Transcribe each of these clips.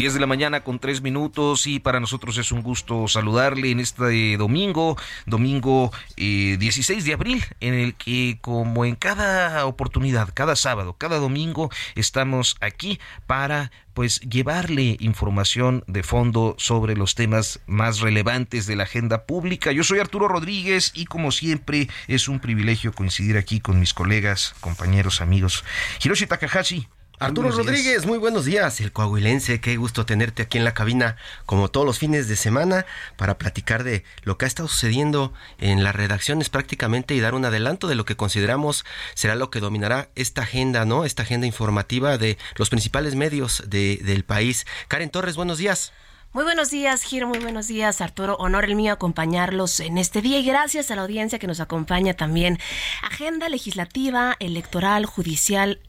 10 de la mañana con 3 minutos y para nosotros es un gusto saludarle en este domingo, domingo 16 eh, de abril, en el que como en cada oportunidad, cada sábado, cada domingo, estamos aquí para pues llevarle información de fondo sobre los temas más relevantes de la agenda pública. Yo soy Arturo Rodríguez y como siempre es un privilegio coincidir aquí con mis colegas, compañeros, amigos. Hiroshi Takahashi, Arturo Rodríguez, muy buenos días, el coahuilense, qué gusto tenerte aquí en la cabina como todos los fines de semana para platicar de lo que ha estado sucediendo en las redacciones prácticamente y dar un adelanto de lo que consideramos será lo que dominará esta agenda, ¿no? Esta agenda informativa de los principales medios del país. Karen Torres, buenos días. Muy buenos días, Giro, muy buenos días, Arturo. Honor el mío acompañarlos en este día y gracias a la audiencia que nos acompaña también. Agenda legislativa, electoral, judicial,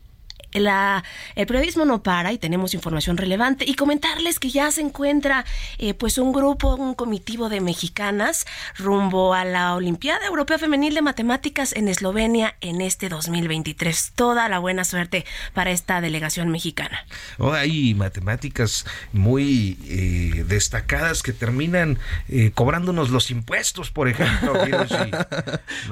el periodismo no para y tenemos información relevante y comentarles que ya se encuentra eh, pues un grupo, un comitivo de mexicanas rumbo a la Olimpiada Europea Femenil de Matemáticas en Eslovenia en este 2023. Toda la buena suerte para esta delegación mexicana. Oh, hay matemáticas muy eh, destacadas que terminan eh, cobrándonos los impuestos, por ejemplo.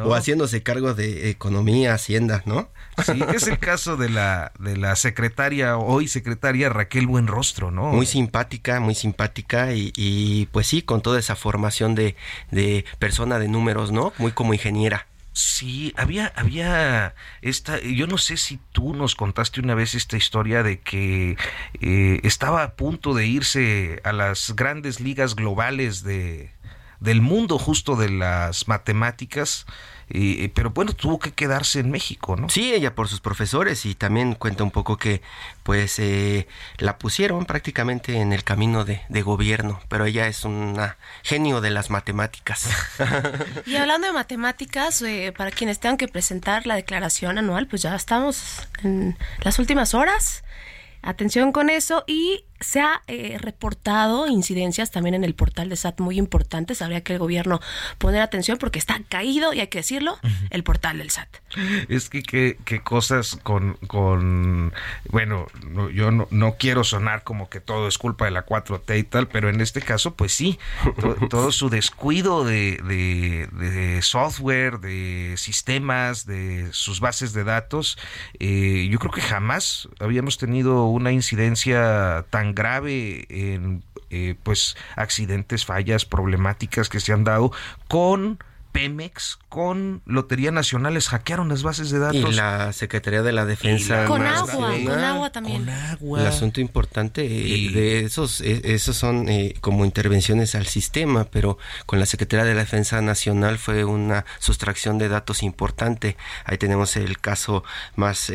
O haciéndose cargo de economía, hacienda, ¿no? Sí, es el caso de la, de la secretaria, hoy secretaria Raquel Buenrostro, ¿no? Muy simpática, muy simpática y, pues sí, con toda esa formación de, de persona de números, ¿no? Muy como ingeniera. Sí, había, había esta, yo no sé si tú nos contaste una vez esta historia de que eh, estaba a punto de irse a las grandes ligas globales de, del mundo justo de las matemáticas pero bueno, tuvo que quedarse en México, ¿no? Sí, ella por sus profesores y también cuenta un poco que pues eh, la pusieron prácticamente en el camino de, gobierno, pero ella es una genio de las matemáticas. y hablando de matemáticas, eh, para quienes tengan que presentar la declaración anual, pues ya estamos en las últimas horas. Atención con eso y se ha eh, reportado incidencias también en el portal de SAT muy importantes. Habría que el gobierno poner atención porque está caído, y hay que decirlo, el portal del SAT. Es que qué cosas con, con bueno, yo no, quiero sonar como que todo es culpa de la 4T y tal, pero en este caso, pues sí, todo su descuido de, de, software, de sistemas, de sus bases de datos, eh, yo creo que jamás habíamos tenido una incidencia tan grave en eh, pues accidentes, fallas, problemáticas que se han dado con Pemex con Lotería Nacional les hackearon las bases de datos. Y la Secretaría de la Defensa. con agua, con agua también. Con agua. El asunto importante eh, de esos, eh, esos son eh, como intervenciones al sistema, pero con la Secretaría de la Defensa Nacional fue una sustracción de datos importante. Ahí tenemos el caso más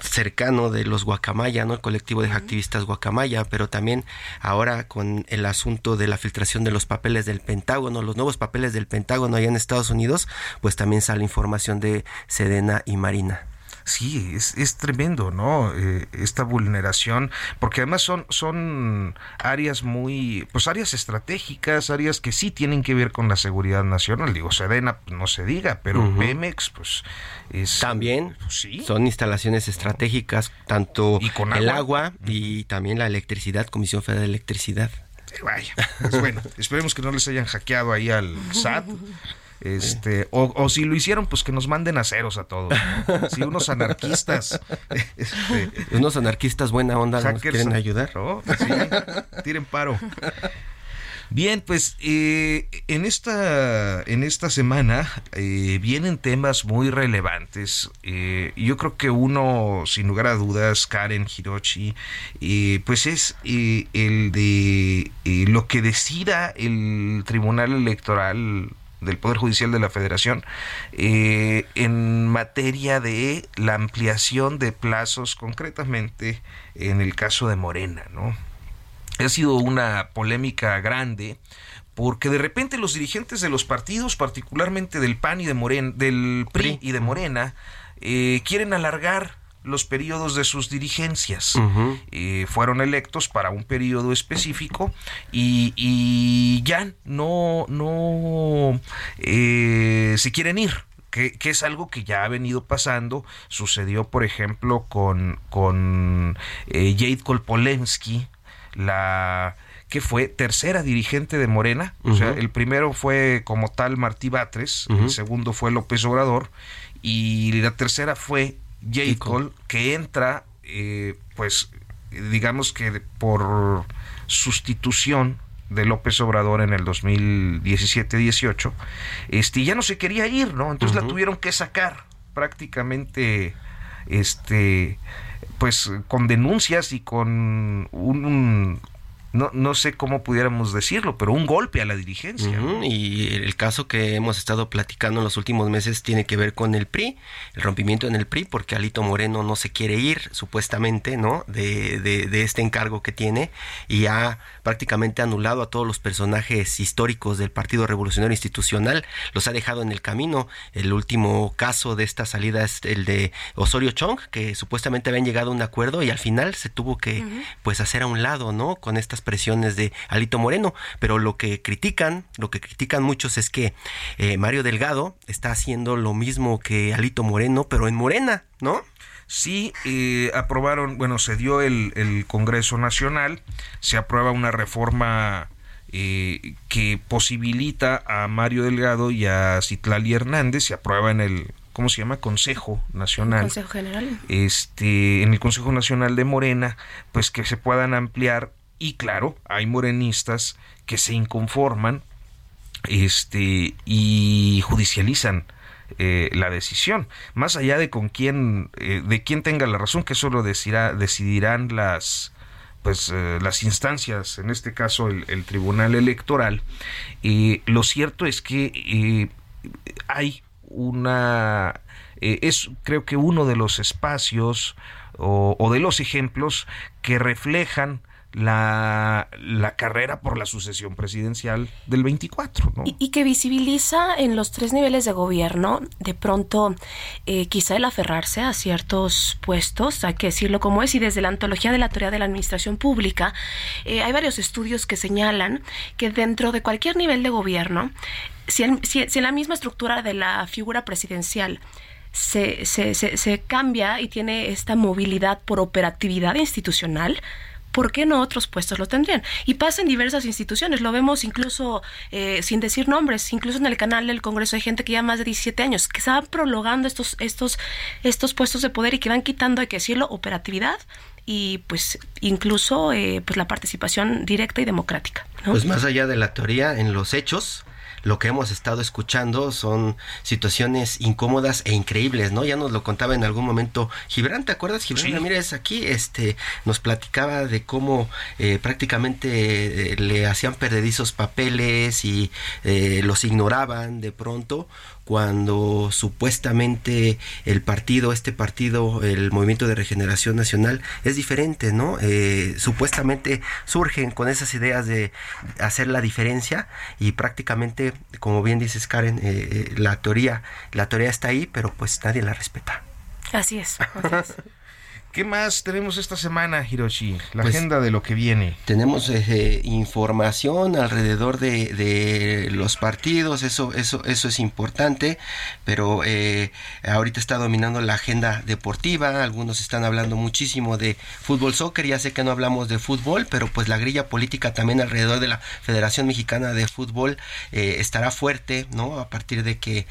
cercano de los Guacamaya, ¿no? El colectivo de activistas Guacamaya, pero también ahora con el asunto de la filtración de los papeles del Pentágono, los nuevos papeles del Pentágono allá en Estados Unidos, pues también sale información de Sedena y Marina. Sí, es, tremendo, ¿no? Eh, esta vulneración, porque además son, son áreas muy, pues áreas estratégicas, áreas que sí tienen que ver con la seguridad nacional. Digo, Sedena, pues, no se diga, pero Pemex, pues es... También pues, ¿sí? son instalaciones estratégicas, tanto el agua y también la electricidad, Comisión Federal de Electricidad. Vaya, pues bueno, esperemos que no les hayan hackeado ahí al SAT. Este, o, o, si lo hicieron, pues que nos manden a ceros a todos. Si unos anarquistas. Este, unos anarquistas buena onda nos quieren ayudar. ¿no? Sí, tiren paro. Bien, pues eh, en, esta, en esta semana eh, vienen temas muy relevantes. Eh, yo creo que uno, sin lugar a dudas, Karen Hiroshi, pues es el de lo que decida el Tribunal Electoral del Poder Judicial de la Federación en materia de la ampliación de plazos, concretamente en el caso de Morena, ¿no? Ha sido una polémica grande porque de repente los dirigentes de los partidos, particularmente del PAN y de Morena, del PRI y de Morena, eh, quieren alargar los periodos de sus dirigencias. Eh, fueron electos para un periodo específico y, ya no, no eh, se quieren ir. Que, es algo que ya ha venido pasando. Sucedió, por ejemplo, con, con Jade Kolpolensky, la que fue tercera dirigente de Morena, o sea, el primero fue como tal Martí Batres, el segundo fue López Obrador, y la tercera fue J. que entra, eh, pues, digamos que por sustitución de López Obrador en el 2017-18, este, ya no se quería ir, ¿no? Entonces la tuvieron que sacar prácticamente, este, pues con denuncias y con un, no, no sé cómo pudiéramos decirlo, pero un golpe a la dirigencia. Y el caso que hemos estado platicando en los últimos meses tiene que ver con el PRI, el rompimiento en el PRI, porque Alito Moreno no se quiere ir, supuestamente, ¿no? De, de, de este encargo que tiene y ha prácticamente anulado a todos los personajes históricos del Partido Revolucionario Institucional, los ha dejado en el camino. El último caso de esta salida es el de Osorio Chong, que supuestamente habían llegado a un acuerdo y al final se tuvo que pues hacer a un lado, ¿no? Con estas presiones de Alito Moreno, pero lo que critican, lo que critican muchos es que eh, Mario Delgado está haciendo lo mismo que Alito Moreno, pero en Morena, ¿no? Sí, eh, aprobaron, bueno, se dio el, el, Congreso Nacional, se aprueba una reforma eh, que posibilita a Mario Delgado y a Citlali Hernández, se aprueba en el ¿cómo se llama? Consejo Nacional. Consejo General. Este, en el Consejo Nacional de Morena, pues que se puedan ampliar y claro, hay morenistas que se inconforman este, y judicializan eh, la decisión. Más allá de con quién, eh, de quién tenga la razón, que eso lo decidirá, decidirán las pues eh, las instancias, en este caso el, Tribunal Electoral, lo cierto es que hay una es creo que uno de los espacios o de los ejemplos que reflejan la, la, carrera por la sucesión presidencial del 24. ¿no? Y, que visibiliza en los tres niveles de gobierno, de pronto, eh, quizá el aferrarse a ciertos puestos, hay que decirlo como es, y desde la antología de la teoría de la administración pública, eh, hay varios estudios que señalan que dentro de cualquier nivel de gobierno, si en, si, la misma estructura de la figura presidencial se, se, se, se cambia y tiene esta movilidad por operatividad institucional, ¿por qué no otros puestos lo tendrían? Y pasa en diversas instituciones, lo vemos incluso eh, sin decir nombres, incluso en el canal del Congreso hay gente que ya más de 17 años, que están prolongando estos, estos, estos puestos de poder y que van quitando, hay que decirlo, operatividad y pues incluso eh, pues la participación directa y democrática. Pues más allá de la teoría, en los hechos, lo que hemos estado escuchando son situaciones incómodas e increíbles, ¿no? Ya nos lo contaba en algún momento Gibran, ¿te acuerdas? Gibran Ramírez aquí este, nos platicaba de cómo eh, prácticamente eh, le hacían perdedizos papeles y eh, los ignoraban de pronto cuando supuestamente el partido, este partido, el Movimiento de Regeneración Nacional, es diferente, ¿no? Eh, supuestamente surgen con esas ideas de hacer la diferencia y prácticamente, como bien dices Karen, eh, eh, la teoría, la teoría está ahí, pero pues nadie la respeta. Así es. ¿Qué más tenemos esta semana, Hiroshi? La pues, agenda de lo que viene. Tenemos eh, información alrededor de, los partidos, eso, eso, eso es importante, pero eh, ahorita está dominando la agenda deportiva, algunos están hablando muchísimo de fútbol soccer, ya sé que no hablamos de fútbol, pero pues la grilla política también alrededor de la Federación Mexicana de Fútbol eh, estará fuerte, ¿no? A partir de que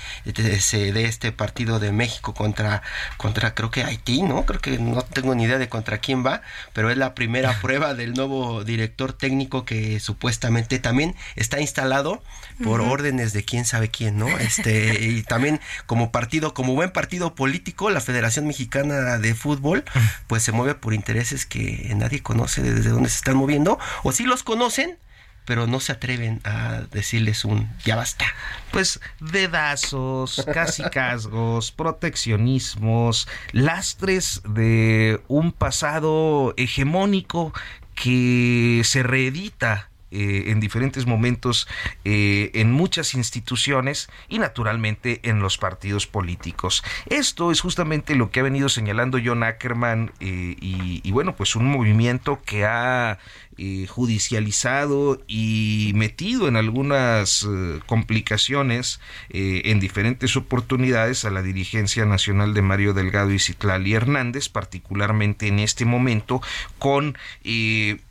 se dé este partido de México contra, contra creo que Haití, ¿no? Creo que no tengo ni idea de contra quién va, pero es la primera prueba del nuevo director técnico que supuestamente también está instalado por órdenes de quién sabe quién, ¿no? Este, y también como partido, como buen partido político, la Federación Mexicana de Fútbol, pues se mueve por intereses que nadie conoce desde dónde se están moviendo, o si los conocen, pero no se atreven a decirles un ya basta. Pues dedazos, casi casgos, proteccionismos, lastres de un pasado hegemónico que se reedita eh, en diferentes momentos eh, en muchas instituciones y naturalmente en los partidos políticos. Esto es justamente lo que ha venido señalando John Ackerman eh, y, bueno, pues un movimiento que ha judicializado y metido en algunas complicaciones en diferentes oportunidades a la dirigencia nacional de Mario Delgado y Citlali Hernández, particularmente en este momento con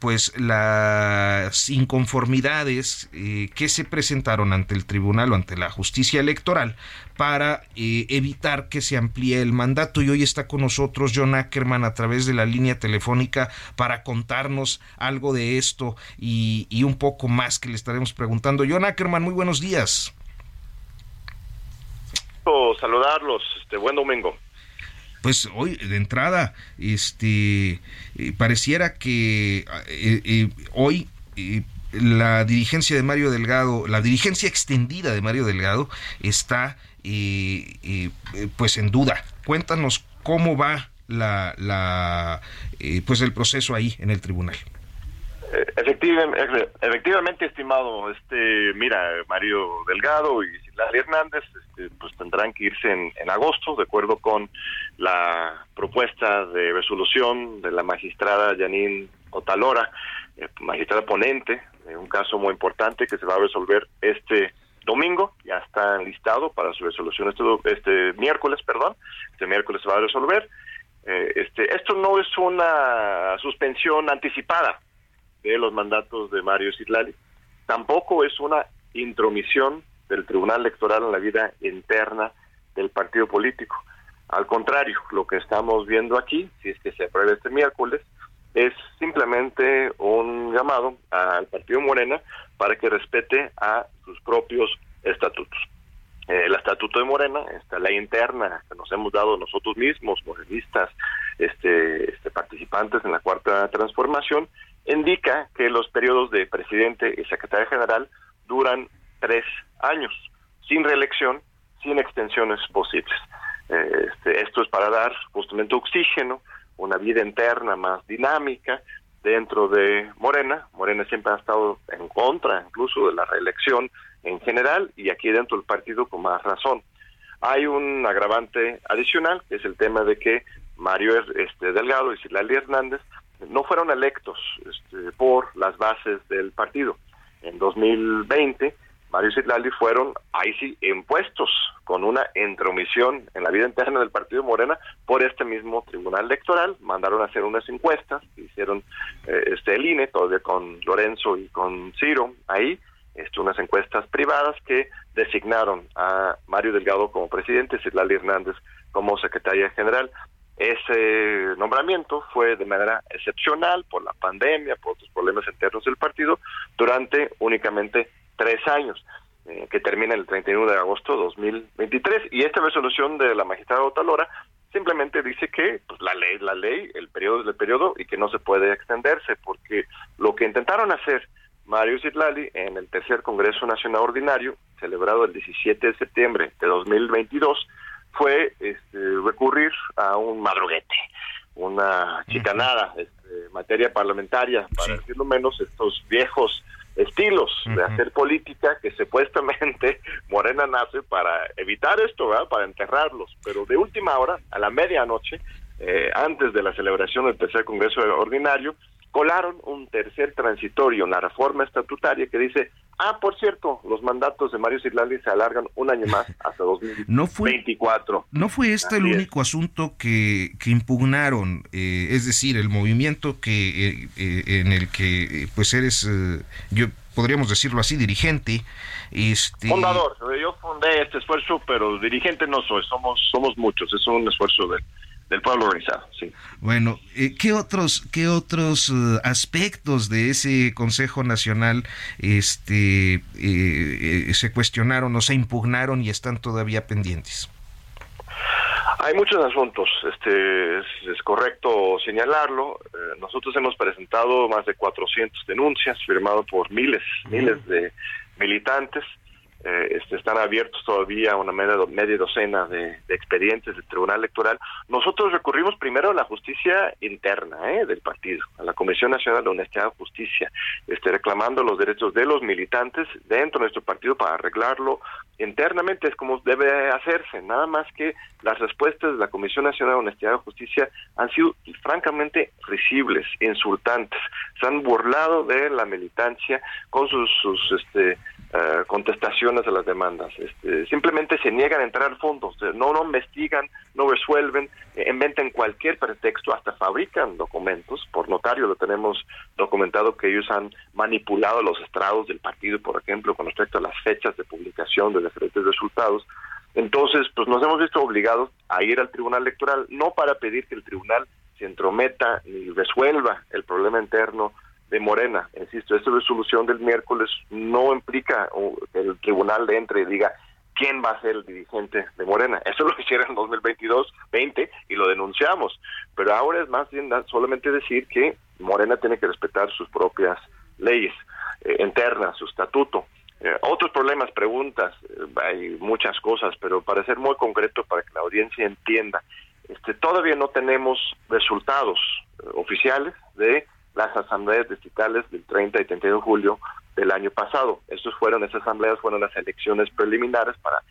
pues las inconformidades que se presentaron ante el tribunal o ante la justicia electoral para eh, evitar que se amplíe el mandato. Y hoy está con nosotros John Ackerman a través de la línea telefónica para contarnos algo de esto y, un poco más que le estaremos preguntando. John Ackerman, muy buenos días. Saludarlos, este buen domingo pues hoy de entrada este eh, pareciera que eh, hoy la dirigencia de Mario Delgado, la dirigencia extendida de Mario Delgado está y, pues en duda. Cuéntanos cómo va la, la eh, pues el proceso ahí en el tribunal. Eh, efectivamente, estimado, este, mira, Mario Delgado y Silvia Hernández, este, pues tendrán que irse en, agosto, de acuerdo con la propuesta de resolución de la magistrada Janine Otalora, eh, magistrada ponente, un caso muy importante que se va a resolver este domingo, ya está listado para su resolución este, este miércoles, perdón, este miércoles se va a resolver. Eh, este, esto no es una suspensión anticipada de los mandatos de Mario Citlali, tampoco es una intromisión del Tribunal Electoral en la vida interna del partido político. Al contrario, lo que estamos viendo aquí, si es que se aprueba este miércoles, es simplemente un llamado al partido Morena para que respete a sus propios estatutos. el estatuto de Morena, esta ley interna que nos hemos dado nosotros mismos, morenistas, este, este, participantes en la cuarta transformación, indica que los periodos de presidente y secretario general duran tres años, sin reelección, sin extensiones posibles. Eh, este, esto es para dar justamente oxígeno, una vida interna más dinámica, dentro de Morena. Morena siempre ha estado en contra incluso de la reelección en general y aquí dentro del partido con más razón. Hay un agravante adicional, que es el tema de que Mario este, Delgado y Silali Hernández no fueron electos este, por las bases del partido. En 2020 Mario Citlali fueron ahí sí impuestos con una intromisión en la vida interna del partido Morena por este mismo tribunal electoral, mandaron a hacer unas encuestas, hicieron eh, este el INE, todavía con Lorenzo y con Ciro ahí, este, unas encuestas privadas que designaron a Mario Delgado como presidente, Citlali Hernández como secretaria general. Ese nombramiento fue de manera excepcional por la pandemia, por otros problemas internos del partido, durante únicamente tres años, eh, que termina el 31 de agosto de 2023. Y esta resolución de la magistrada Otalora simplemente dice que pues, la ley la ley, el periodo es el periodo y que no se puede extenderse, porque lo que intentaron hacer Mario Zitlali en el tercer Congreso Nacional Ordinario, celebrado el 17 de septiembre de 2022, fue este, recurrir a un madruguete, una chicanada, este, materia parlamentaria, para decirlo menos, estos viejos estilos de hacer política que supuestamente Morena nace para evitar esto, ¿verdad? para enterrarlos, pero de última hora, a la medianoche, eh, antes de la celebración del tercer Congreso Ordinario, colaron un tercer transitorio en la reforma estatutaria que dice, ah, por cierto, los mandatos de Mario Citlali se alargan un año más hasta 2024. No fue, este el único asunto que, que impugnaron, eh, es decir, el movimiento que eh, eh, en el que pues eres, yo podríamos decirlo así, dirigente. Este... Fundador, yo fundé este esfuerzo, pero dirigente no soy, somos, somos muchos, es un esfuerzo de del pueblo organizado, sí. Bueno, eh, ¿qué otros, qué otros eh, aspectos de ese Consejo Nacional este, eh, se cuestionaron o se impugnaron y están todavía pendientes? Hay muchos asuntos, este es, correcto señalarlo. nosotros hemos presentado más de 400 denuncias, firmado por miles, miles de militantes. Eh, este, están abiertos todavía una media, media docena de, expedientes del Tribunal Electoral. Nosotros recurrimos primero a la justicia interna eh, del partido, a la Comisión Nacional de Honestidad y Justicia, este, reclamando los derechos de los militantes dentro de nuestro partido para arreglarlo internamente, es como debe hacerse, nada más que las respuestas de la Comisión Nacional de Honestidad y Justicia han sido francamente risibles, insultantes, se han burlado de la militancia con sus, sus este, eh, contestaciones a las demandas. Este, simplemente se niegan a entrar al fondo, no, no investigan, no resuelven, eh, inventan cualquier pretexto, hasta fabrican documentos. Por notario lo tenemos documentado que ellos han manipulado los estrados del partido, por ejemplo, con respecto a las fechas de publicación de diferentes resultados. Entonces, pues nos hemos visto obligados a ir al Tribunal Electoral, no para pedir que el Tribunal se entrometa ni resuelva el problema interno de Morena. Insisto, esta resolución del miércoles no implica que el tribunal entre y diga quién va a ser el dirigente de Morena. Eso lo hicieron en 2022, 20 y lo denunciamos. Pero ahora es más bien solamente decir que Morena tiene que respetar sus propias leyes eh, internas, su estatuto. Eh, otros problemas, preguntas, eh, hay muchas cosas, pero para ser muy concreto, para que la audiencia entienda, este, todavía no tenemos resultados oficiales de las asambleas distritales del 30 y 31 de julio del año pasado. Estos fueron, esas asambleas fueron las elecciones preliminares para,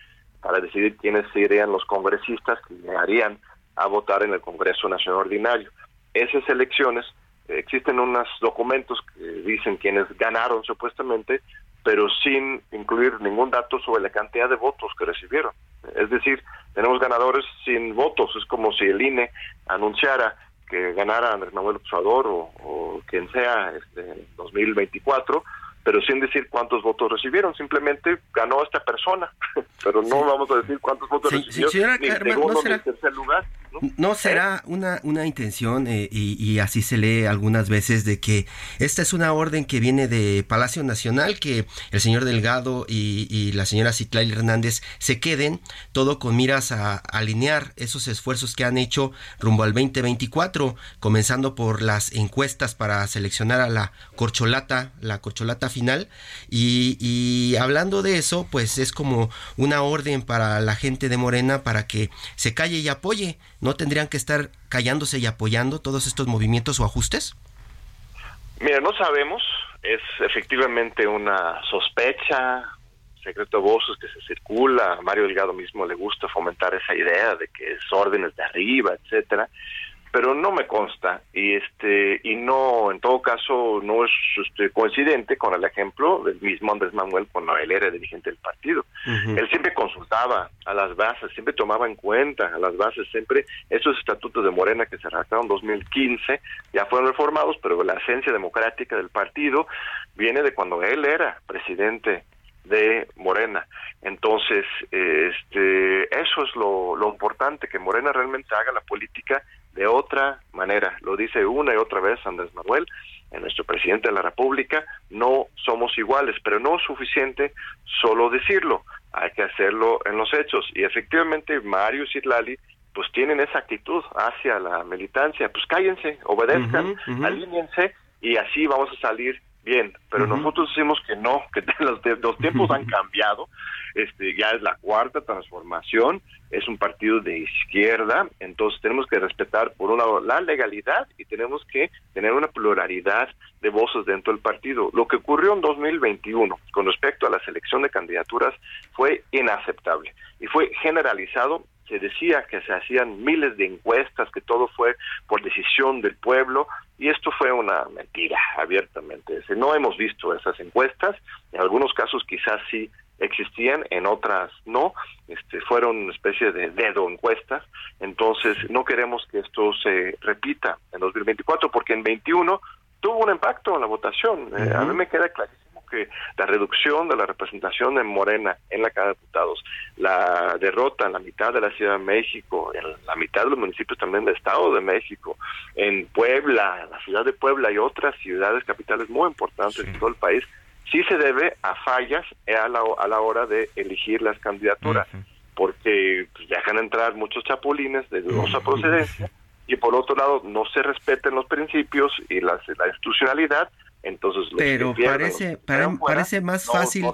para decidir quiénes serían los congresistas que llegarían a votar en el Congreso Nacional Ordinario. Esas elecciones, eh, existen unos documentos que dicen quiénes ganaron supuestamente, pero sin incluir ningún dato sobre la cantidad de votos que recibieron. Es decir, tenemos ganadores sin votos. Es como si el INE anunciara que ganara Andrés Manuel Obrador o, o quien sea este, en 2024 pero sin decir cuántos votos recibieron, simplemente ganó esta persona, pero no vamos a decir cuántos votos recibió, ni segundo no será, tercer lugar. ¿No? será una, una intención, eh, y, así se lee algunas veces, de que esta es una orden que viene de Palacio Nacional, que el señor Delgado y, la señora Citlali Hernández se queden, todo con miras a, alinear esos esfuerzos que han hecho rumbo al 2024, comenzando por las encuestas para seleccionar a la corcholata, la corcholata final. Y, hablando de eso, pues es como una orden para la gente de Morena para que se calle y apoye. ¿No tendrían que estar callándose y apoyando todos estos movimientos o ajustes? Mira, no sabemos. Es efectivamente una sospecha, secreto voces que se circula. A Mario Delgado mismo le gusta fomentar esa idea de que es órdenes de arriba, etcétera pero no me consta y este y no en todo caso no es este, coincidente con el ejemplo del mismo Andrés Manuel cuando él era dirigente del partido él siempre consultaba a las bases siempre tomaba en cuenta a las bases siempre esos estatutos de Morena que se redactaron en 2015 ya fueron reformados pero la esencia democrática del partido viene de cuando él era presidente de Morena. Entonces, este, eso es lo, lo importante, que Morena realmente haga la política de otra manera. Lo dice una y otra vez Andrés Manuel, en nuestro presidente de la República, no somos iguales, pero no es suficiente solo decirlo, hay que hacerlo en los hechos. Y efectivamente Mario Citlali pues tienen esa actitud hacia la militancia, pues cállense, obedezcan, alíñense y así vamos a salir bien, pero nosotros decimos que no, que los, los tiempos han cambiado, este ya es la cuarta transformación, es un partido de izquierda, entonces tenemos que respetar por un lado la legalidad y tenemos que tener una pluralidad de voces dentro del partido. Lo que ocurrió en 2021 con respecto a la selección de candidaturas fue inaceptable y fue generalizado se decía que se hacían miles de encuestas, que todo fue por decisión del pueblo, y esto fue una mentira, abiertamente. No hemos visto esas encuestas, en algunos casos quizás sí existían, en otras no, este, fueron una especie de dedo encuestas, entonces no queremos que esto se repita en 2024, porque en 21 tuvo un impacto en la votación. Eh, a mí me queda clarísimo que la reducción de la representación en Morena en la Cámara de Diputados, la derrota en la mitad de la Ciudad de México, en la mitad de los municipios también del Estado de México, en Puebla, la ciudad de Puebla y otras ciudades capitales muy importantes en todo el país, sí se debe a fallas a la, a la hora de elegir las candidaturas, porque pues, dejan entrar muchos chapulines de dudosa procedencia y por otro lado no se respeten los principios y la institucionalidad entonces, pero parece parece más fácil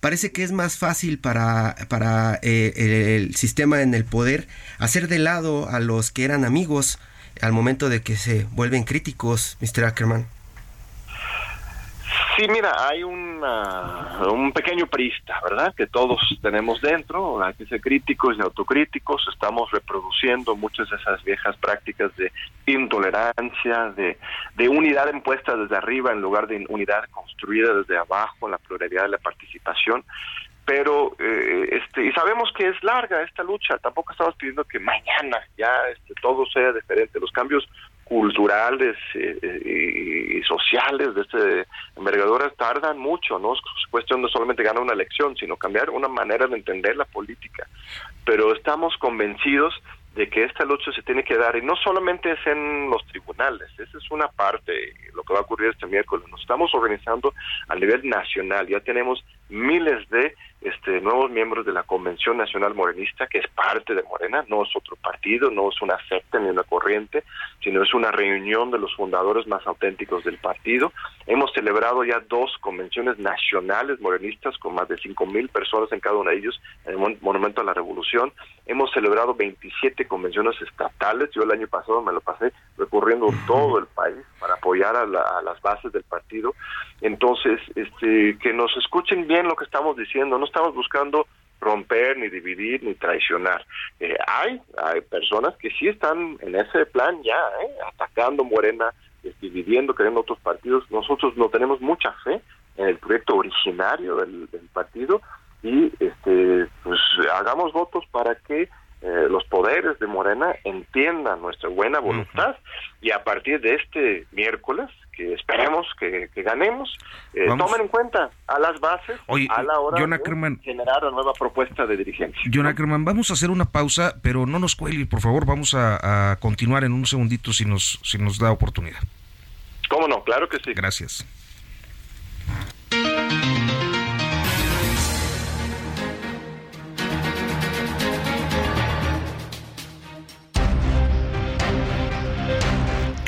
parece que es más fácil para para eh, el sistema en el poder hacer de lado a los que eran amigos al momento de que se vuelven críticos, Mr. Ackerman. Sí, mira, hay un pequeño prista, ¿verdad? Que todos tenemos dentro, hay que ser críticos y autocríticos, estamos reproduciendo muchas de esas viejas prácticas de intolerancia, de, de unidad impuesta desde arriba en lugar de unidad construida desde abajo, la pluralidad de la participación. Pero eh, este y sabemos que es larga esta lucha. Tampoco estamos pidiendo que mañana ya este, todo sea diferente. Los cambios culturales eh, eh, y sociales de este envergadura tardan mucho, no es cuestión de solamente ganar una elección, sino cambiar una manera de entender la política. Pero estamos convencidos de que esta lucha se tiene que dar y no solamente es en los tribunales, esa es una parte, lo que va a ocurrir este miércoles, nos estamos organizando a nivel nacional, ya tenemos miles de este, nuevos miembros de la Convención Nacional Morenista, que es parte de Morena, no es otro partido, no es una secta ni una corriente, sino es una reunión de los fundadores más auténticos del partido. Hemos celebrado ya dos convenciones nacionales morenistas con más de cinco mil personas en cada una de ellos en el Monumento a la Revolución. Hemos celebrado 27 convenciones estatales. Yo el año pasado me lo pasé recorriendo todo el país para apoyar a, a las bases del partido. Entonces, este, que nos escuchen bien lo que estamos diciendo. No estamos buscando romper, ni dividir, ni traicionar. Eh, hay, hay personas que sí están en ese plan ya, ¿eh? atacando Morena, dividiendo, queriendo otros partidos. Nosotros no tenemos mucha fe en el proyecto originario del, partido y este, pues hagamos votos para que eh, los poderes de Morena entiendan nuestra buena voluntad y a partir de este miércoles que esperemos que, ganemos, eh, tomen en cuenta a las bases a la hora de generar una nueva propuesta de dirigencia. John Ackerman, vamos a hacer una pausa, pero no nos cuelgue, por favor, vamos a, a continuar en un segundito si nos, si nos da oportunidad. ¿Cómo no? Claro que sí. Gracias.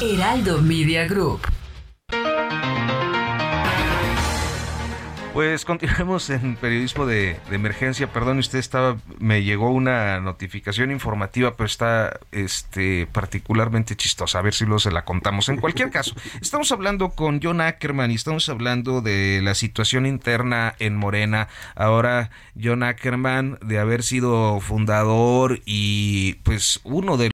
Heraldo Media Group. Pues continuemos en periodismo de, emergencia. Perdón, usted estaba, me llegó una notificación informativa, pero está este, particularmente chistosa. A ver si luego se la contamos. En cualquier caso, estamos hablando con John Ackerman y estamos hablando de la situación interna en Morena. Ahora, John Ackerman, de haber sido fundador y pues uno de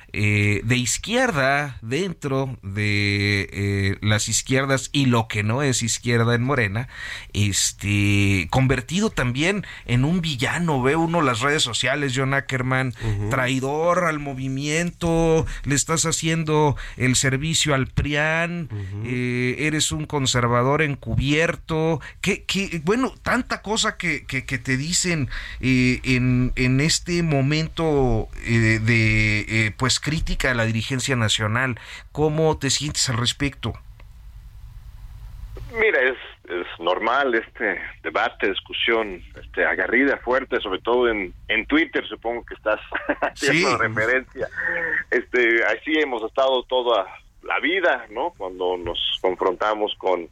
eh, de izquierda dentro de eh, las izquierdas y lo que no es izquierda en Morena, este convertido también en un villano. Ve uno las redes sociales, John Ackerman, traidor al movimiento, le estás haciendo el servicio al PRIAN, eh, eres un conservador encubierto, que, que bueno, tanta cosa que, que, que te dicen en, en este momento de pues crítica a la dirigencia nacional. ¿Cómo te sientes al respecto? Mira, es, es normal este debate, discusión este, agarrida, fuerte, sobre todo en, en Twitter, supongo que estás haciendo Sí. referencia. Este, así hemos estado toda la vida, ¿no? Cuando nos confrontamos con,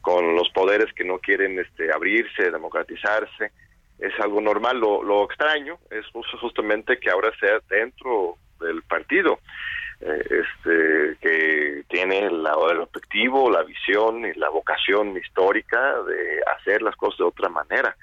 con los poderes que no quieren este, abrirse, democratizarse, es algo normal. Lo, lo extraño es justamente que ahora sea dentro del partido eh, este que tiene la- el objetivo, la visión y la vocación histórica de hacer las cosas de otra manera.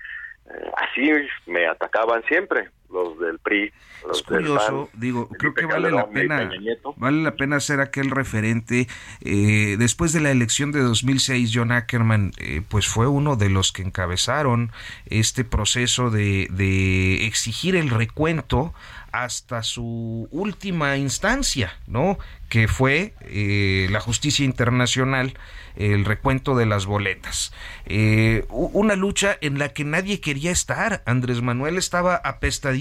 Eh, así me atacaban siempre los del PRI, los Es curioso, PAN, digo, creo que vale la pena, vale la pena ser aquel referente. Eh, después de la elección de 2006, John Ackerman, eh, pues fue uno de los que encabezaron este proceso de, de exigir el recuento hasta su última instancia, ¿no? Que fue eh, la justicia internacional, el recuento de las boletas. Eh, una lucha en la que nadie quería estar. Andrés Manuel estaba apestadísimo,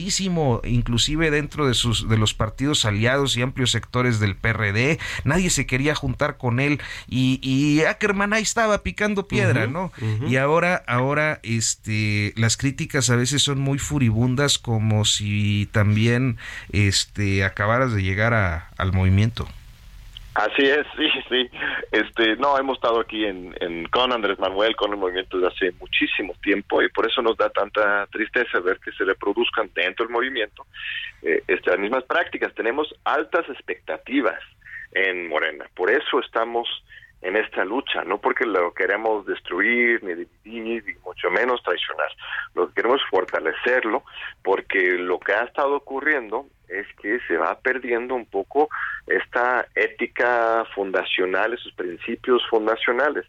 inclusive dentro de sus de los partidos aliados y amplios sectores del PRD. Nadie se quería juntar con él y, y Ackerman ahí estaba picando piedra, ¿no? Y ahora, ahora, este, las críticas a veces son muy furibundas, como si también, este, acabaras de llegar a- al movimiento. Así es, sí, sí. Este, no, hemos estado aquí en, en con Andrés Manuel, con el movimiento desde hace muchísimo tiempo y por eso nos da tanta tristeza ver que se reproduzcan dentro del movimiento eh, estas mismas prácticas. Tenemos altas expectativas en Morena, por eso estamos en esta lucha, no porque lo queremos destruir, ni dividir, ni mucho menos traicionar. Lo que queremos es fortalecerlo, porque lo que ha estado ocurriendo es que se va perdiendo un poco esta ética fundacional, esos principios fundacionales.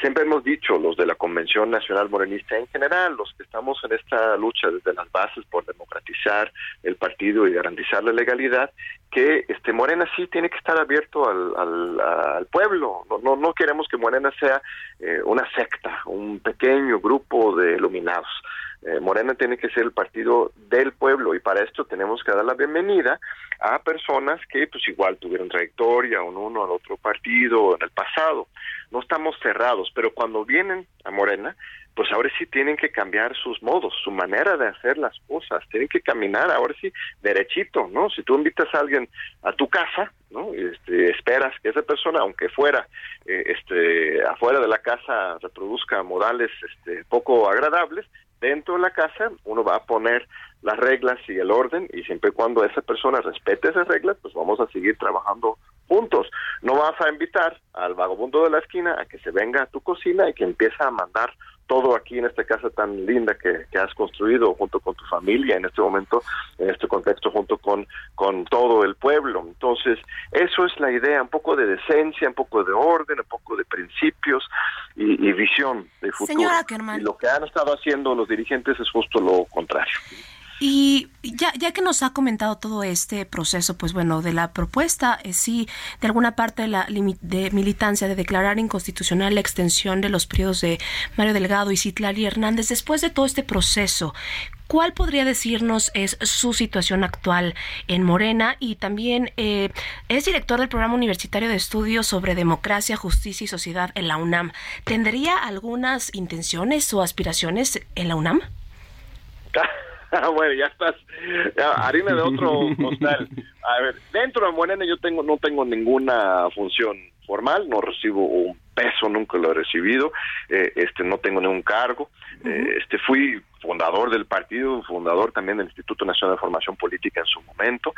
Siempre hemos dicho, los de la Convención Nacional Morenista en general, los que estamos en esta lucha desde las bases por democratizar el partido y garantizar la legalidad, que este Morena sí tiene que estar abierto al, pueblo. No, no, no queremos que Morena sea eh, una secta, un pequeño grupo de iluminados. Eh, Morena tiene que ser el partido del pueblo y para esto tenemos que dar la bienvenida a personas que pues igual tuvieron trayectoria en uno al otro partido en el pasado. No estamos cerrados, pero cuando vienen a Morena, pues ahora sí tienen que cambiar sus modos, su manera de hacer las cosas, tienen que caminar ahora sí derechito, ¿no? Si tú invitas a alguien a tu casa, ¿no? Este, esperas que esa persona, aunque fuera eh, este afuera de la casa reproduzca modales este poco agradables, dentro de la casa uno va a poner las reglas y el orden y siempre y cuando esa persona respete esas reglas, pues vamos a seguir trabajando juntos. No vas a invitar al vagabundo de la esquina a que se venga a tu cocina y que empiece a mandar todo aquí en esta casa tan linda que, que, has construido junto con tu familia en este momento, en este contexto, junto con, con todo el pueblo. Entonces, eso es la idea, un poco de decencia, un poco de orden, un poco de principios y, y visión de futuro. Señora. Y lo que han estado haciendo los dirigentes es justo lo contrario. Y ya, ya que nos ha comentado todo este proceso, pues bueno, de la propuesta, eh, sí, de alguna parte de la de militancia de declarar inconstitucional la extensión de los periodos de Mario Delgado y Citlali Hernández, después de todo este proceso, ¿cuál podría decirnos es su situación actual en Morena? Y también eh, es director del programa universitario de estudios sobre democracia, justicia y sociedad en la UNAM. ¿Tendría algunas intenciones o aspiraciones en la UNAM? bueno, ya estás, harina de otro costal. A ver, dentro de Morena yo tengo, no tengo ninguna función formal, no recibo un peso, nunca lo he recibido, eh, este, no tengo ningún cargo, eh, este, fui fundador del partido, fundador también del Instituto Nacional de Formación Política en su momento,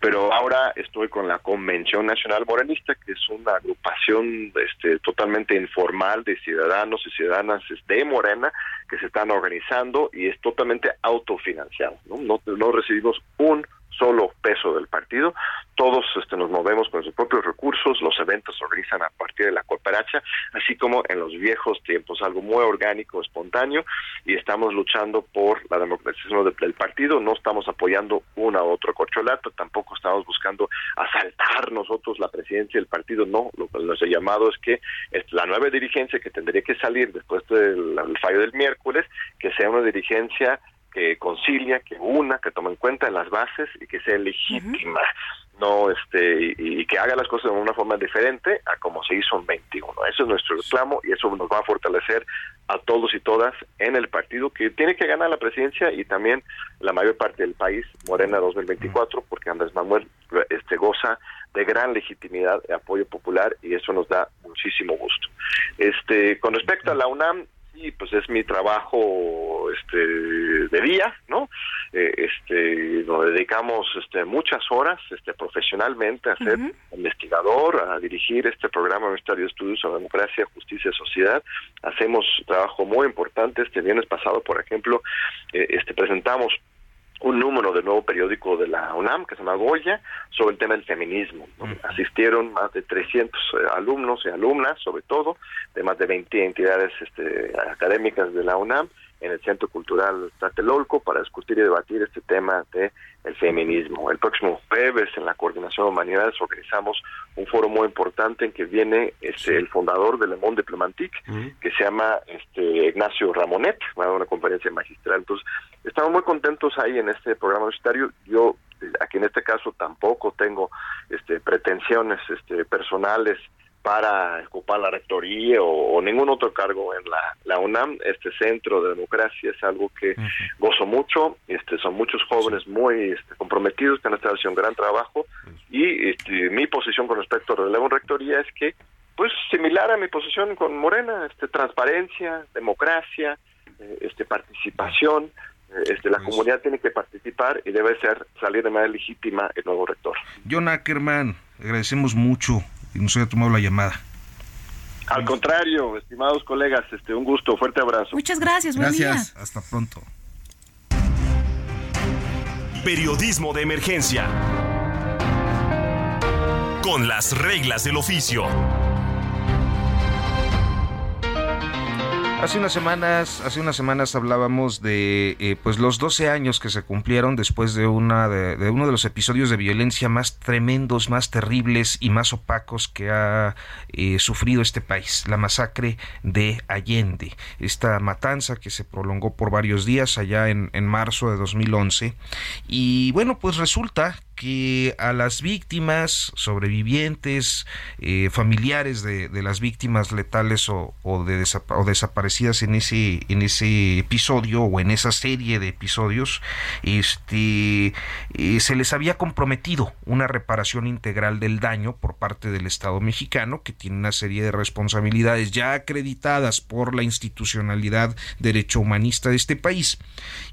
pero ahora estoy con la Convención Nacional Morenista, que es una agrupación este, totalmente informal de ciudadanos y ciudadanas de Morena que se están organizando y es totalmente autofinanciado. No, no, no recibimos un solo peso del partido. Todos este, nos movemos con sus propios recursos, los eventos se organizan a partir de la cooperacha, así como en los viejos tiempos, algo muy orgánico, espontáneo, y estamos luchando por la democratización del partido, no estamos apoyando una u otra corcholata, tampoco estamos buscando asaltar nosotros la presidencia del partido, no, lo que nos ha llamado es que la nueva dirigencia que tendría que salir después del fallo del miércoles, que sea una dirigencia que concilia, que una, que tome en cuenta las bases y que sea legítima, no este y, que haga las cosas de una forma diferente a como se hizo en 21. Eso es nuestro reclamo y eso nos va a fortalecer a todos y todas en el partido que tiene que ganar la presidencia y también la mayor parte del país Morena 2024 porque Andrés Manuel este goza de gran legitimidad y apoyo popular y eso nos da muchísimo gusto. Este con respecto a la UNAM y pues es mi trabajo este de día no eh, este nos dedicamos este muchas horas este profesionalmente a ser investigador a dirigir este programa universitario de estudios sobre democracia justicia y sociedad. Hacemos trabajo muy importante. Este viernes pasado por ejemplo eh, este presentamos un número del nuevo periódico de la UNAM que se llama Goya sobre el tema del feminismo. Asistieron más de 300 eh, alumnos y alumnas, sobre todo, de más de 20 entidades este, académicas de la UNAM en el Centro Cultural Tlatelolco para discutir y debatir este tema de el feminismo. El próximo jueves en la Coordinación de Humanidades organizamos un foro muy importante en que viene este, el fundador de Le Monde Diplomatique, que se llama este, Ignacio Ramonet, va a dar una conferencia magistral. Entonces, estamos muy contentos ahí en este programa universitario. Yo aquí en este caso tampoco tengo este, pretensiones este, personales para ocupar la rectoría o, ningún otro cargo en la, la, UNAM. Este centro de democracia es algo que gozo mucho. Este, son muchos jóvenes muy este, comprometidos que han estado haciendo un gran trabajo y este, mi posición con respecto al relevo en rectoría es que, pues, similar a mi posición con Morena, este, transparencia, democracia, eh, este, participación. Eh, este, la pues comunidad tiene que participar y debe ser salir de manera legítima el nuevo rector. John Ackerman, agradecemos mucho y nos haya tomado la llamada. Al contrario, estimados colegas, este un gusto, fuerte abrazo. Muchas gracias, buen gracias. Hasta pronto. Periodismo de emergencia. Con las reglas del oficio. Hace unas semanas, hace unas semanas hablábamos de eh, pues los 12 años que se cumplieron después de una de, uno de los episodios de violencia más tremendos, más terribles y más opacos que ha eh, sufrido este país, la masacre de Allende, esta matanza que se prolongó por varios días allá en, en marzo de 2011 y bueno pues resulta que a las víctimas, sobrevivientes, eh, familiares de, las víctimas letales o, de o, desaparecidas en ese, en ese episodio o en esa serie de episodios, este, eh, se les había comprometido una reparación integral del daño por parte del Estado mexicano, que tiene una serie de responsabilidades ya acreditadas por la institucionalidad derecho humanista de este país,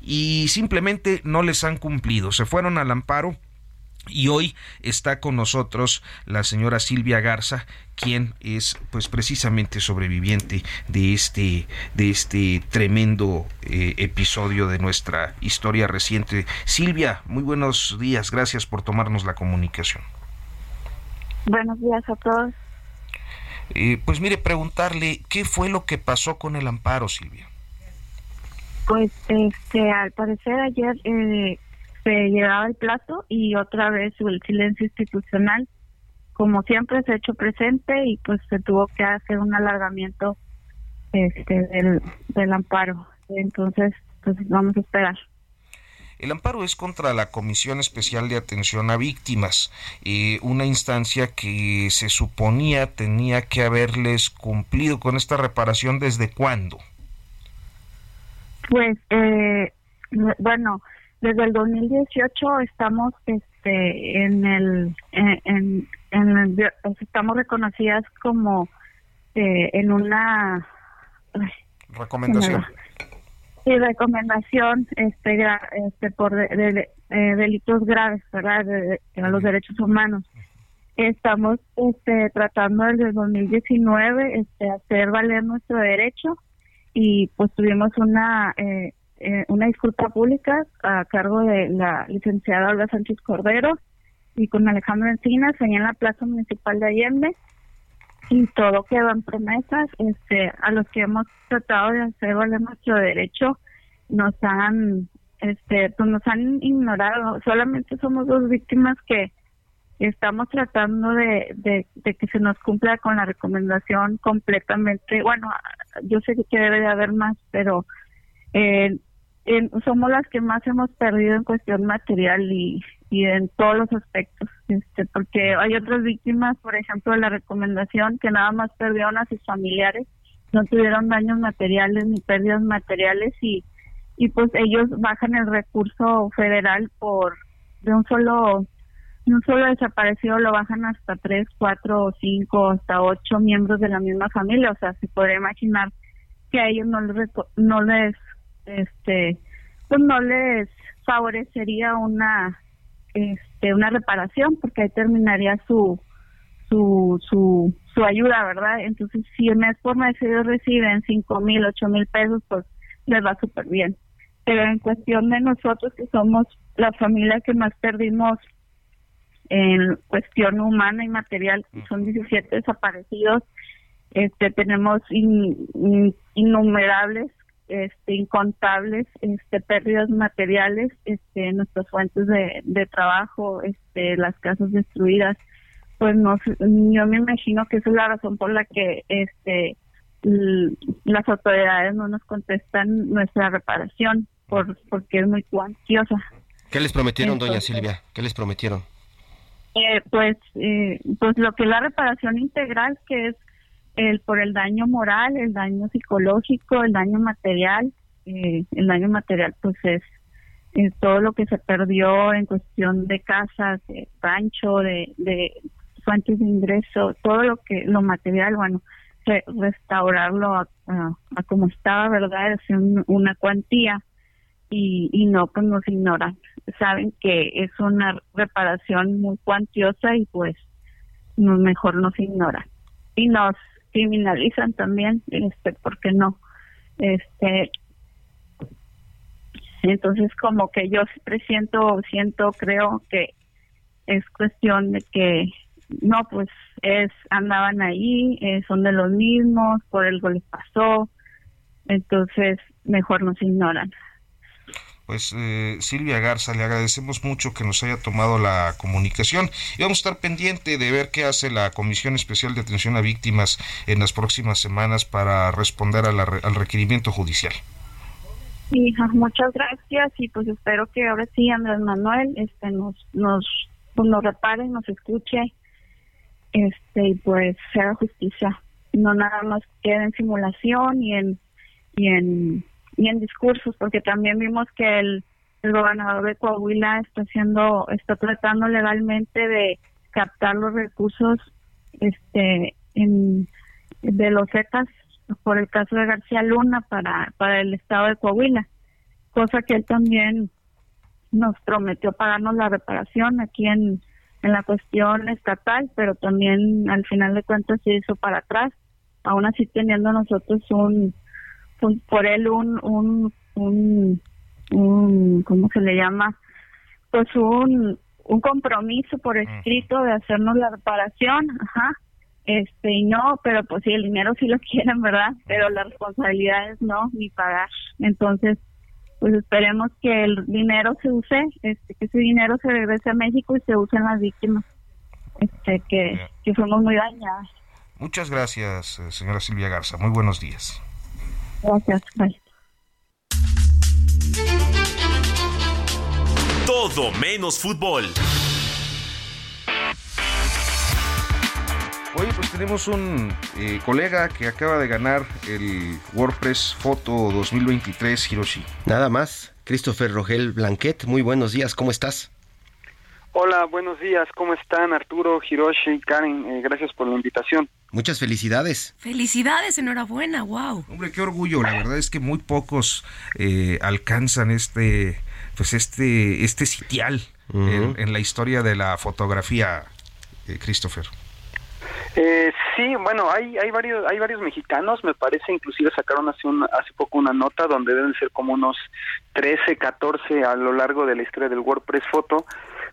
y simplemente no les han cumplido. Se fueron al amparo y hoy está con nosotros la señora Silvia Garza, quien es pues precisamente sobreviviente de este de este tremendo eh, episodio de nuestra historia reciente. Silvia, muy buenos días, gracias por tomarnos la comunicación. Buenos días a todos. Eh, pues mire, preguntarle qué fue lo que pasó con el amparo, Silvia. Pues este, al parecer ayer eh, se llevaba el plato y otra vez el silencio institucional, como siempre se ha hecho presente y pues se tuvo que hacer un alargamiento este del, del amparo. Entonces, pues vamos a esperar. El amparo es contra la Comisión Especial de Atención a Víctimas, eh, una instancia que se suponía tenía que haberles cumplido con esta reparación desde cuándo. Pues eh, bueno, desde el 2018 estamos este en el en, en, estamos reconocidas como eh, en una recomendación. Sí recomendación este este por de, eh, delitos graves verdad de, los derechos humanos. Estamos este tratando desde el 2019 este hacer valer nuestro derecho y pues tuvimos una eh, eh, una disculpa pública a cargo de la licenciada Olga Sánchez Cordero y con Alejandro Encinas allá en la Plaza Municipal de Allende. Y todo quedó en promesas este a los que hemos tratado de hacer valer nuestro derecho nos han este pues nos han ignorado. Solamente somos dos víctimas que estamos tratando de, de, que se nos cumpla con la recomendación completamente. Bueno yo sé que debe de haber más pero eh, somos las que más hemos perdido en cuestión material y, y en todos los aspectos, este, porque hay otras víctimas, por ejemplo, de la recomendación que nada más perdieron a sus familiares, no tuvieron daños materiales ni pérdidas materiales y, y pues ellos bajan el recurso federal por de un solo un solo desaparecido lo bajan hasta tres, cuatro, cinco, hasta ocho miembros de la misma familia, o sea, se podría imaginar que a ellos no les no les este pues no les favorecería una este una reparación porque ahí terminaría su su su su ayuda verdad entonces si en mes por mes ellos reciben cinco mil ocho mil pesos pues les va súper bien. Pero en cuestión de nosotros que somos la familia que más perdimos en cuestión humana y material son 17 desaparecidos este tenemos innumerables este, incontables este, pérdidas materiales, este, nuestras fuentes de, de trabajo, este, las casas destruidas, pues no, yo me imagino que esa es la razón por la que este, las autoridades no nos contestan nuestra reparación, por, porque es muy cuantiosa. ¿Qué les prometieron, doña Silvia? ¿Qué les prometieron? Eh, pues, eh, pues lo que es la reparación integral, que es el por el daño moral, el daño psicológico, el daño material. Eh, el daño material pues es, todo lo que se perdió en cuestión de casas, de rancho, de, de fuentes de ingreso, todo lo que lo material, bueno, restaurarlo a, como estaba, ¿verdad? Es una cuantía y, y no, pues nos ignoran. Saben que es una reparación muy cuantiosa y pues mejor nos ignoran. Y nos criminalizan también, este, porque no, este, entonces como que yo siento, siento, creo que es cuestión de que no, pues es andaban ahí, eh, son de los mismos, por algo les pasó, entonces mejor nos ignoran pues eh, Silvia Garza, le agradecemos mucho que nos haya tomado la comunicación y vamos a estar pendiente de ver qué hace la Comisión Especial de Atención a Víctimas en las próximas semanas para responder al requerimiento judicial. Hija, muchas gracias y pues espero que ahora sí Andrés Manuel este nos nos pues, nos repare, nos escuche este y pues sea justicia, no nada más quede en simulación y en y en y en discursos, porque también vimos que el, gobernador de Coahuila está haciendo, está tratando legalmente de captar los recursos este en, de los ETAs por el caso de García Luna para, para el estado de Coahuila, cosa que él también nos prometió pagarnos la reparación aquí en, en la cuestión estatal, pero también al final de cuentas se hizo para atrás, aún así teniendo nosotros un por él un, un, un, un, ¿cómo se le llama? Pues un, un compromiso por escrito de hacernos la reparación, ajá, este, y no, pero pues sí, el dinero sí lo quieren, ¿verdad? Pero las responsabilidades no, ni pagar. Entonces, pues esperemos que el dinero se use, este, que ese dinero se regrese a México y se use en las víctimas, este, que, que fuimos muy dañadas. Muchas gracias, eh, señora Silvia Garza. Muy buenos días. Gracias. Bye. Todo menos fútbol. Oye, pues tenemos un eh, colega que acaba de ganar el WordPress Photo 2023, Hiroshi. Nada más, Christopher Rogel Blanquet, muy buenos días, ¿cómo estás? Hola, buenos días, ¿cómo están Arturo, Hiroshi, Karen? Eh, gracias por la invitación. Muchas felicidades. Felicidades, enhorabuena, wow. Hombre, qué orgullo, la verdad es que muy pocos eh, alcanzan este, pues este, este sitial en, en, la historia de la fotografía, Christopher. Eh, sí, bueno, hay, hay varios hay varios mexicanos, me parece, inclusive sacaron hace un, hace poco una nota donde deben ser como unos 13, 14 a lo largo de la historia del WordPress Photo,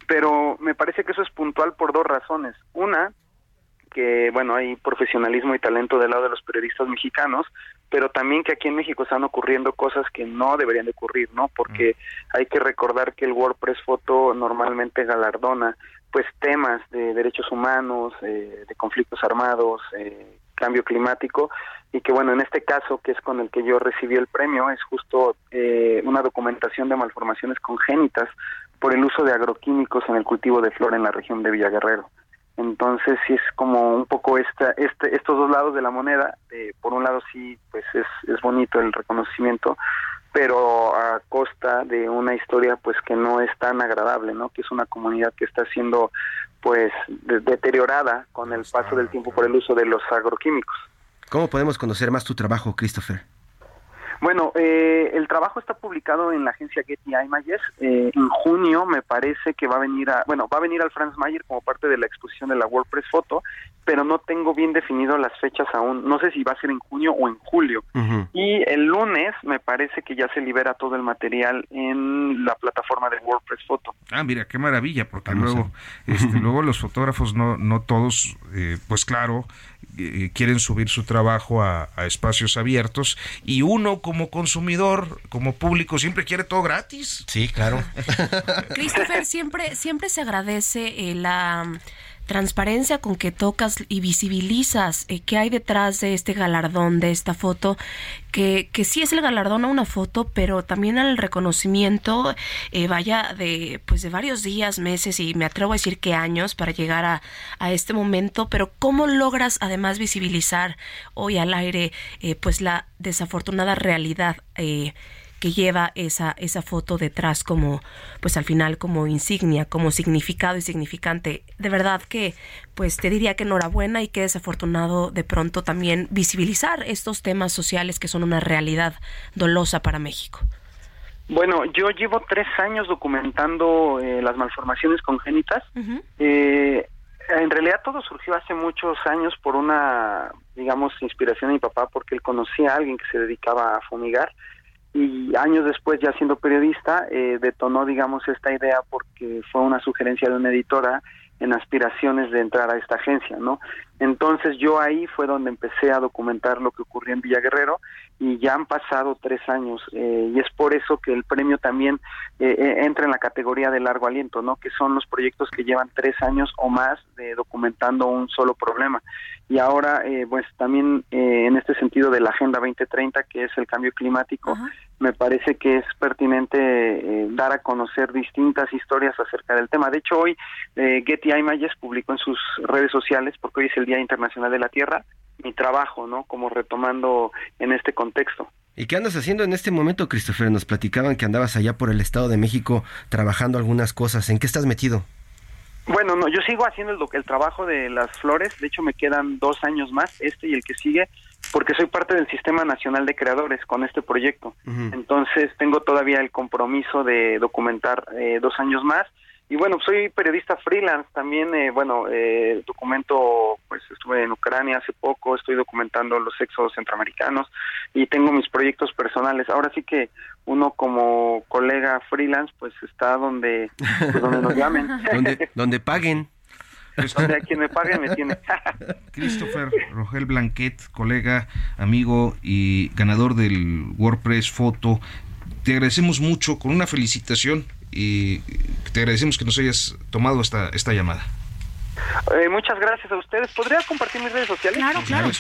pero me parece que eso es puntual por dos razones. Una, que bueno, hay profesionalismo y talento del lado de los periodistas mexicanos, pero también que aquí en México están ocurriendo cosas que no deberían de ocurrir, ¿no? Porque hay que recordar que el WordPress Photo normalmente galardona pues temas de derechos humanos, eh, de conflictos armados, eh, cambio climático y que bueno, en este caso que es con el que yo recibí el premio es justo eh, una documentación de malformaciones congénitas por el uso de agroquímicos en el cultivo de flora en la región de Villaguerrero. Entonces sí es como un poco esta, este, estos dos lados de la moneda. Por un lado sí, pues es, bonito el reconocimiento, pero a costa de una historia pues que no es tan agradable, ¿no? Que es una comunidad que está siendo pues de deteriorada con el paso del tiempo por el uso de los agroquímicos. ¿Cómo podemos conocer más tu trabajo, Christopher? Bueno, eh, el trabajo está publicado en la agencia Getty Images. Eh, en junio me parece que va a venir a, bueno, va a venir al Franz Mayer como parte de la exposición de la WordPress Photo, pero no tengo bien definido las fechas aún. No sé si va a ser en junio o en julio. Uh -huh. Y el lunes me parece que ya se libera todo el material en la plataforma de WordPress Photo. Ah, mira, qué maravilla, porque luego, este, luego los fotógrafos no, no todos, eh, pues claro, eh, quieren subir su trabajo a, a, espacios abiertos y uno como consumidor, como público, siempre quiere todo gratis. Sí, claro. Christopher, siempre, siempre se agradece eh, la transparencia con que tocas y visibilizas eh, qué hay detrás de este galardón, de esta foto, que, que sí es el galardón a una foto, pero también al reconocimiento, eh, vaya, de, pues de varios días, meses y me atrevo a decir que años para llegar a, a este momento, pero ¿cómo logras además visibilizar hoy al aire eh, pues la desafortunada realidad? Eh, que lleva esa, esa foto detrás como, pues al final como insignia, como significado y significante. De verdad que, pues te diría que enhorabuena y que desafortunado de pronto también visibilizar estos temas sociales que son una realidad dolosa para México. Bueno, yo llevo tres años documentando eh, las malformaciones congénitas. Uh -huh. eh, en realidad todo surgió hace muchos años por una, digamos, inspiración de mi papá, porque él conocía a alguien que se dedicaba a fumigar y años después ya siendo periodista eh, detonó digamos esta idea porque fue una sugerencia de una editora en aspiraciones de entrar a esta agencia, ¿no? Entonces yo ahí fue donde empecé a documentar lo que ocurrió en Villa Guerrero y ya han pasado tres años eh, y es por eso que el premio también eh, entra en la categoría de largo aliento, ¿no? Que son los proyectos que llevan tres años o más de documentando un solo problema y ahora eh, pues también en este sentido de la Agenda 2030 que es el cambio climático me parece que es pertinente dar a conocer distintas historias acerca del tema. De hecho hoy Getty Images publicó en sus redes sociales porque hoy es el Día Internacional de la Tierra mi trabajo, ¿no? Como retomando en este contexto. ¿Y qué andas haciendo en este momento, Christopher? Nos platicaban que andabas allá por el Estado de México trabajando algunas cosas. ¿En qué estás metido? Bueno, no, yo sigo haciendo el, el trabajo de las flores. De hecho, me quedan dos años más, este y el que sigue, porque soy parte del Sistema Nacional de Creadores con este proyecto. Uh -huh. Entonces, tengo todavía el compromiso de documentar eh, dos años más y bueno, soy periodista freelance también, eh, bueno, eh, documento, pues estuve en Ucrania hace poco, estoy documentando los éxodos centroamericanos y tengo mis proyectos personales. Ahora sí que uno como colega freelance, pues está donde, pues, donde nos llamen. donde, donde paguen. Donde a quien me pague me tiene. Christopher Rogel Blanquet, colega, amigo y ganador del WordPress Foto, te agradecemos mucho con una felicitación y te agradecemos que nos hayas tomado esta, esta llamada. Eh, muchas gracias a ustedes. ¿Podría compartir mis redes sociales? Claro, claro.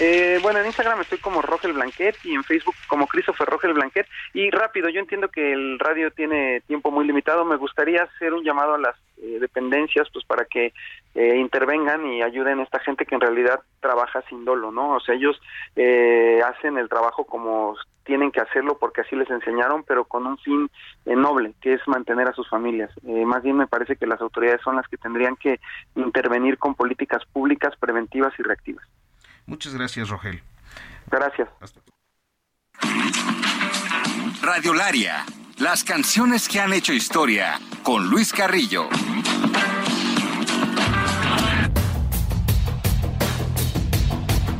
Eh, bueno, en Instagram estoy como Rogel Blanquet y en Facebook como Christopher Rogel Blanquet. Y rápido, yo entiendo que el radio tiene tiempo muy limitado. Me gustaría hacer un llamado a las eh, dependencias pues para que eh, intervengan y ayuden a esta gente que en realidad trabaja sin dolo, ¿no? O sea, ellos eh, hacen el trabajo como tienen que hacerlo porque así les enseñaron, pero con un fin noble, que es mantener a sus familias. más bien me parece que las autoridades son las que tendrían que intervenir con políticas públicas preventivas y reactivas. Muchas gracias, Rogel. Gracias. Radiolaria, las canciones que han hecho historia, con Luis Carrillo.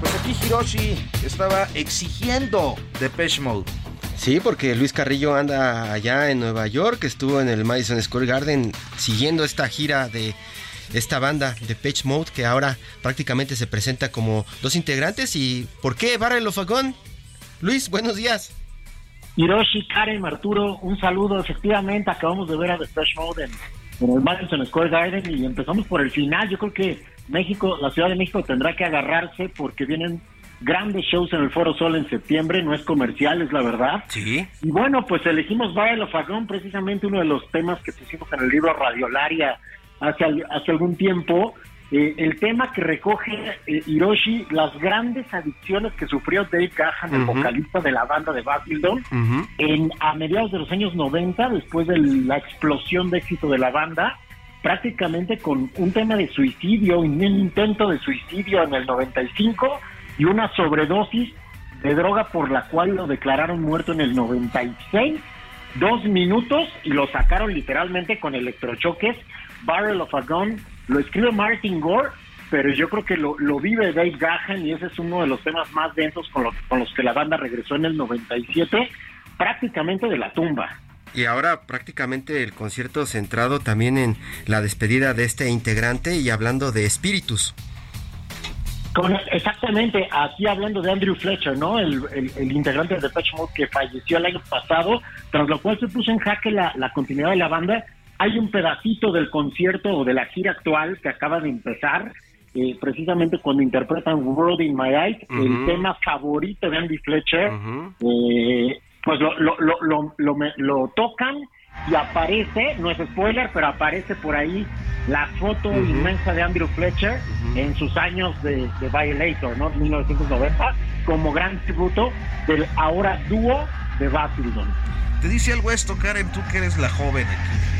Pues aquí Hiroshi estaba exigiendo Depeche Mode. Sí, porque Luis Carrillo anda allá en Nueva York, estuvo en el Madison Square Garden siguiendo esta gira de esta banda de Pitch Mode que ahora prácticamente se presenta como dos integrantes. ¿Y por qué Barrel of Luis, buenos días. Hiroshi, Karen, Arturo, un saludo. Efectivamente, acabamos de ver a The Mode en, el Madison Square Garden y empezamos por el final. Yo creo que México, la Ciudad de México tendrá que agarrarse porque vienen grandes shows en el Foro Sol en septiembre, no es comercial, es la verdad. Sí. Y bueno, pues elegimos Barrel of precisamente uno de los temas que pusimos en el libro Radiolaria hace, hace algún tiempo, eh, el tema que recoge eh, Hiroshi, las grandes adicciones que sufrió Dave Gahan, el vocalista de la banda de Babylon, en, a mediados de los años 90, después de la explosión de éxito de la banda, prácticamente con un tema de suicidio, un intento de suicidio en el 95 y una sobredosis de droga por la cual lo declararon muerto en el 96, dos minutos y lo sacaron literalmente con electrochoques Barrel of a Gun, lo escribe Martin Gore, pero yo creo que lo, vive Dave Gahan y ese es uno de los temas más densos con, con los que la banda regresó en el 97, prácticamente de la tumba. Y ahora prácticamente el concierto centrado también en la despedida de este integrante y hablando de espíritus. exactamente, aquí hablando de Andrew Fletcher, ¿no? El, integrante de Depeche Mode que falleció el año pasado, tras lo cual se puso en jaque la, la continuidad de la banda hay un pedacito del concierto o de la gira actual que acaba de empezar, eh, precisamente cuando interpretan World in My Eyes, el tema favorito de Andy Fletcher, eh, pues lo, lo, lo, lo, lo, tocan y aparece, no es spoiler, pero aparece por ahí la foto inmensa de Andrew Fletcher en sus años de, de Violator, ¿no? 1990, como gran tributo del ahora dúo de Basildon. ¿Te dice algo esto, Karen? Tú que eres la joven aquí.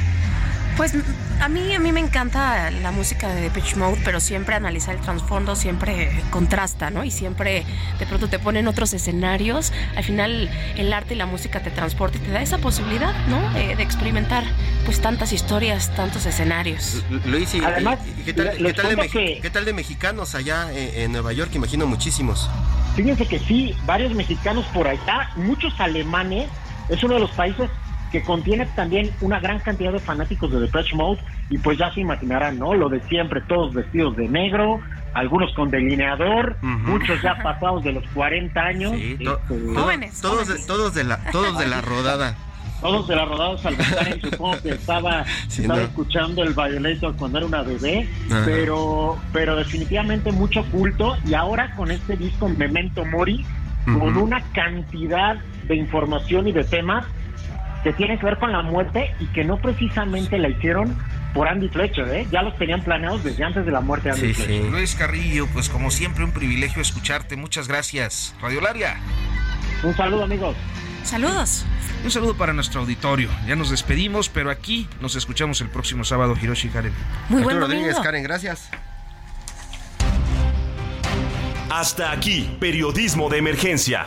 Pues a mí, a mí me encanta la música de Pitch Mode, pero siempre analizar el trasfondo siempre contrasta, ¿no? Y siempre de pronto te ponen otros escenarios. Al final el arte y la música te transporta y te da esa posibilidad, ¿no? De, experimentar pues tantas historias, tantos escenarios. Luis, y, Además, ¿qué, tal, de, mexicanos allá en, Nueva York? Imagino muchísimos. Fíjense que sí, varios mexicanos por allá, muchos alemanes. Es uno de los países que contiene también una gran cantidad de fanáticos de Depeche Mode y pues ya se imaginarán, ¿no? Lo de siempre, todos vestidos de negro, algunos con delineador, muchos ya pasados de los 40 años. Este, jóvenes, todos, De, todos de la todos de la rodada. Todos de la rodada, Salvatore supongo que estaba, estaba escuchando el Violator cuando era una bebé, pero pero definitivamente mucho culto y ahora con este disco Memento Mori, con una cantidad de información y de temas que tiene que ver con la muerte y que no precisamente la hicieron por Andy Fletcher, ¿eh? Ya los tenían planeados desde antes de la muerte de Andy Fletcher. Luis Carrillo, pues como siempre un privilegio escucharte. Muchas gracias. Radiolaria. Un saludo, amigos. Saludos. Un saludo para nuestro auditorio. Ya nos despedimos, pero aquí nos escuchamos el próximo sábado, Hiroshi Karen. Muy buen Rodríguez, Karen, gracias. Hasta aquí, periodismo de emergencia